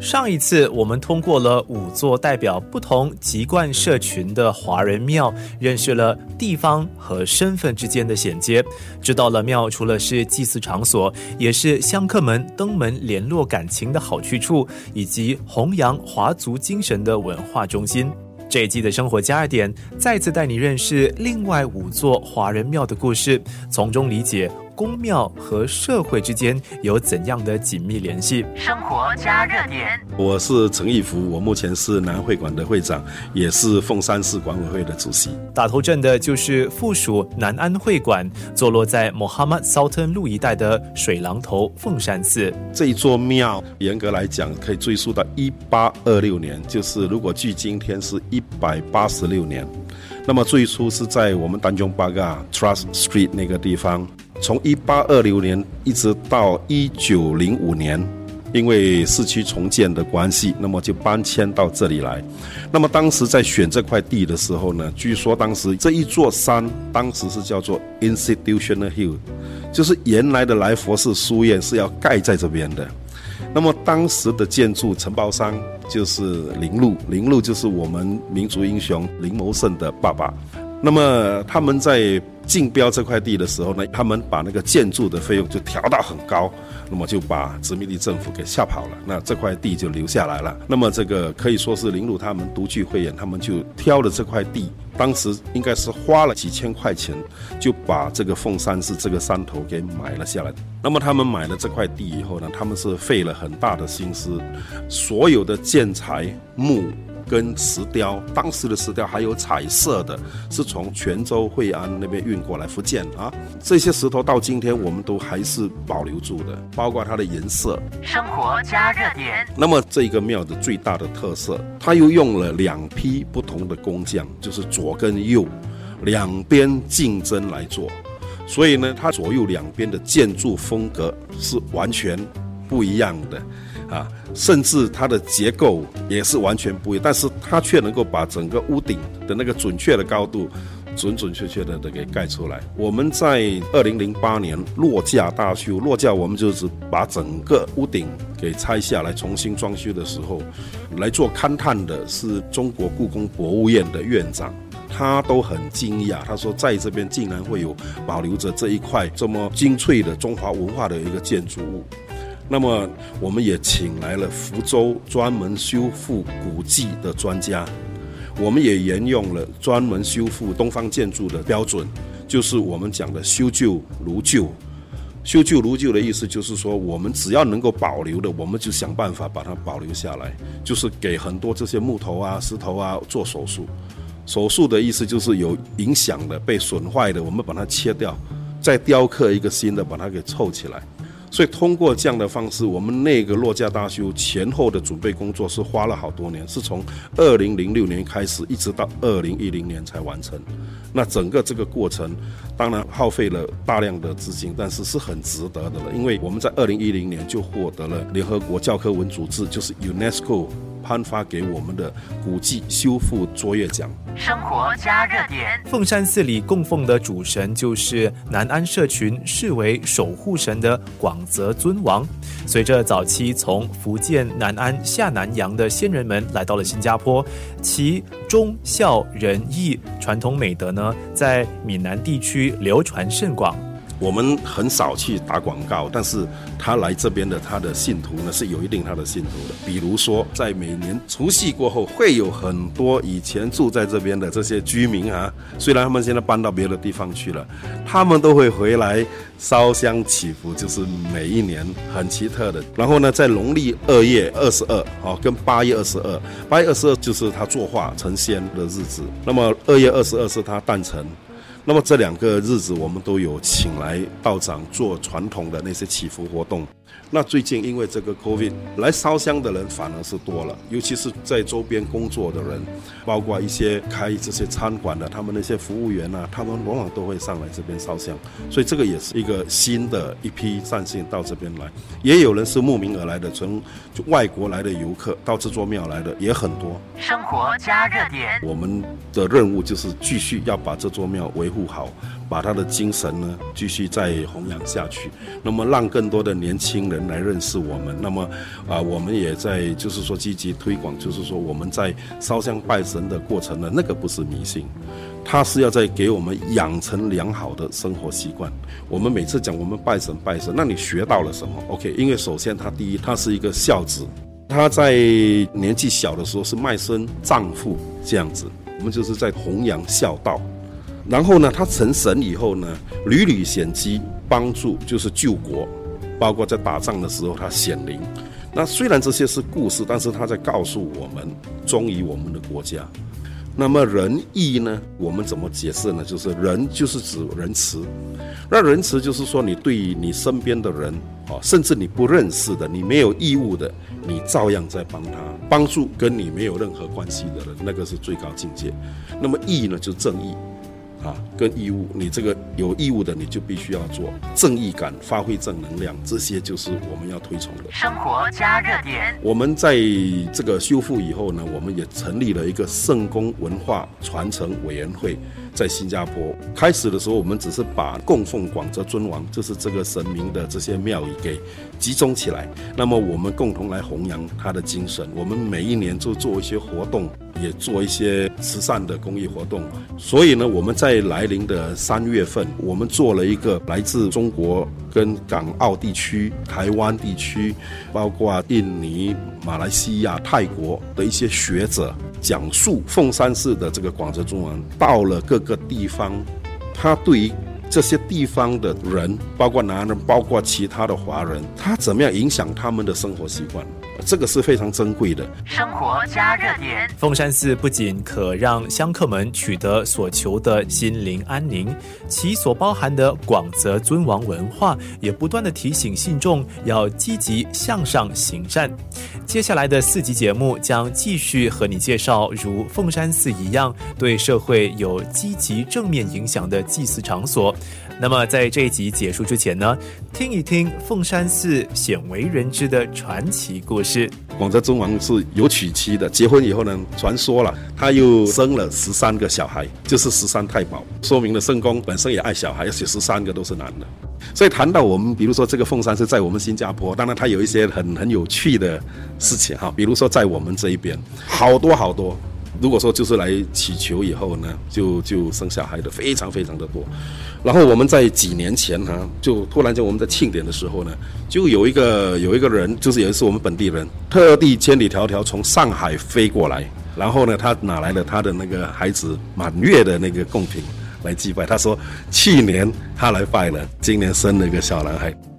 上一次我们通过了五座代表不同籍贯社群的华人庙，认识了地方和身份之间的衔接，知道了庙除了是祭祀场所，也是香客们登门联络感情的好去处，以及弘扬华族精神的文化中心。这一季的生活加热点再次带你认识另外五座华人庙的故事，从中理解。宫庙和社会之间有怎样的紧密联系？生活加热点，我是陈义福，我目前是南会馆的会长，也是凤山市管委会的主席。打头阵的就是附属南安会馆，坐落在 Mohammed Sultan 路一带的水廊头凤山寺。这一座庙，严格来讲可以追溯到一八二六年，就是如果距今天是一百八十六年，那么最初是在我们丹中巴嘎 Trust Street 那个地方。从一八二六年一直到一九零五年，因为市区重建的关系，那么就搬迁到这里来。那么当时在选这块地的时候呢，据说当时这一座山当时是叫做 Institutional Hill，就是原来的来佛寺书院是要盖在这边的。那么当时的建筑承包商就是林禄，林禄就是我们民族英雄林谋胜的爸爸。那么他们在竞标这块地的时候呢，他们把那个建筑的费用就调到很高，那么就把殖民地政府给吓跑了。那这块地就留下来了。那么这个可以说是林鲁他们独具慧眼，他们就挑了这块地，当时应该是花了几千块钱，就把这个凤山寺这个山头给买了下来。那么他们买了这块地以后呢，他们是费了很大的心思，所有的建材木。跟石雕，当时的石雕还有彩色的，是从泉州惠安那边运过来福建啊。这些石头到今天我们都还是保留住的，包括它的颜色。生活加热点。那么这个庙的最大的特色，它又用了两批不同的工匠，就是左跟右，两边竞争来做，所以呢，它左右两边的建筑风格是完全不一样的。啊，甚至它的结构也是完全不一样，但是它却能够把整个屋顶的那个准确的高度，准准确确的的给盖出来。我们在二零零八年落架大修，落架我们就是把整个屋顶给拆下来重新装修的时候，来做勘探的是中国故宫博物院的院长，他都很惊讶，他说在这边竟然会有保留着这一块这么精粹的中华文化的一个建筑物。那么，我们也请来了福州专门修复古迹的专家，我们也沿用了专门修复东方建筑的标准，就是我们讲的修旧如旧。修旧如旧的意思就是说，我们只要能够保留的，我们就想办法把它保留下来，就是给很多这些木头啊、石头啊做手术。手术的意思就是有影响的、被损坏的，我们把它切掉，再雕刻一个新的，把它给凑起来。所以通过这样的方式，我们那个落架大修前后的准备工作是花了好多年，是从二零零六年开始，一直到二零一零年才完成。那整个这个过程，当然耗费了大量的资金，但是是很值得的了，因为我们在二零一零年就获得了联合国教科文组织，就是 UNESCO。颁发给我们的古迹修复卓越奖。生活加热点。凤山寺里供奉的主神就是南安社群视为守护神的广泽尊王。随着早期从福建南安下南洋的先人们来到了新加坡，其忠孝仁义传统美德呢，在闽南地区流传甚广。我们很少去打广告，但是他来这边的他的信徒呢是有一定他的信徒的。比如说，在每年除夕过后，会有很多以前住在这边的这些居民啊，虽然他们现在搬到别的地方去了，他们都会回来烧香祈福，就是每一年很奇特的。然后呢，在农历二月二十二，哦，跟八月二十二，八月二十二就是他作画成仙的日子，那么二月二十二是他诞辰。那么这两个日子，我们都有请来道长做传统的那些祈福活动。那最近因为这个 COVID 来烧香的人反而是多了，尤其是在周边工作的人，包括一些开这些餐馆的，他们那些服务员啊，他们往往都会上来这边烧香，所以这个也是一个新的一批善信到这边来。也有人是慕名而来的，从外国来的游客到这座庙来的也很多。生活加热点，我们的任务就是继续要把这座庙维护好，把他的精神呢继续再弘扬下去，那么让更多的年轻人。来认识我们。那么啊，我们也在就是说积极推广，就是说我们在烧香拜神的过程呢，那个不是迷信，它是要在给我们养成良好的生活习惯。我们每次讲我们拜神拜神，那你学到了什么？OK，因为首先他第一，他是一个孝子，他在年纪小的时候是卖身葬父这样子，我们就是在弘扬孝道。然后呢，他成神以后呢，屡屡显机帮助，就是救国，包括在打仗的时候他显灵。那虽然这些是故事，但是他在告诉我们忠于我们的国家。那么仁义呢？我们怎么解释呢？就是仁就是指仁慈，那仁慈就是说你对你身边的人，啊，甚至你不认识的，你没有义务的，你照样在帮他帮助跟你没有任何关系的人，那个是最高境界。那么义呢，就正义。啊，跟义务，你这个有义务的，你就必须要做正义感，发挥正能量，这些就是我们要推崇的。生活加热点。我们在这个修复以后呢，我们也成立了一个圣公文化传承委员会。在新加坡开始的时候，我们只是把供奉广泽尊王，就是这个神明的这些庙宇给集中起来。那么我们共同来弘扬他的精神。我们每一年就做一些活动，也做一些慈善的公益活动。所以呢，我们在来临的三月份，我们做了一个来自中国跟港澳地区、台湾地区，包括印尼、马来西亚、泰国的一些学者。讲述凤山市的这个广州中文到了各个地方，他对于这些地方的人，包括男人，包括其他的华人，他怎么样影响他们的生活习惯？这个是非常珍贵的。生活加热点，凤山寺不仅可让香客们取得所求的心灵安宁，其所包含的广泽尊王文化，也不断的提醒信众要积极向上行善。接下来的四集节目将继续和你介绍，如凤山寺一样对社会有积极正面影响的祭祀场所。那么，在这一集结束之前呢，听一听凤山寺鲜为人知的传奇故事。广泽尊王是有娶妻的，结婚以后呢，传说了他又生了十三个小孩，就是十三太保，说明了圣公本身也爱小孩，而且十三个都是男的。所以谈到我们，比如说这个凤山是在我们新加坡，当然它有一些很很有趣的事情哈，比如说在我们这一边，好多好多。如果说就是来祈求以后呢，就就生小孩的非常非常的多，然后我们在几年前哈，就突然间我们在庆典的时候呢，就有一个有一个人，就是也是我们本地人，特地千里迢迢从上海飞过来，然后呢，他拿来了他的那个孩子满月的那个贡品来祭拜，他说去年他来拜了，今年生了一个小男孩。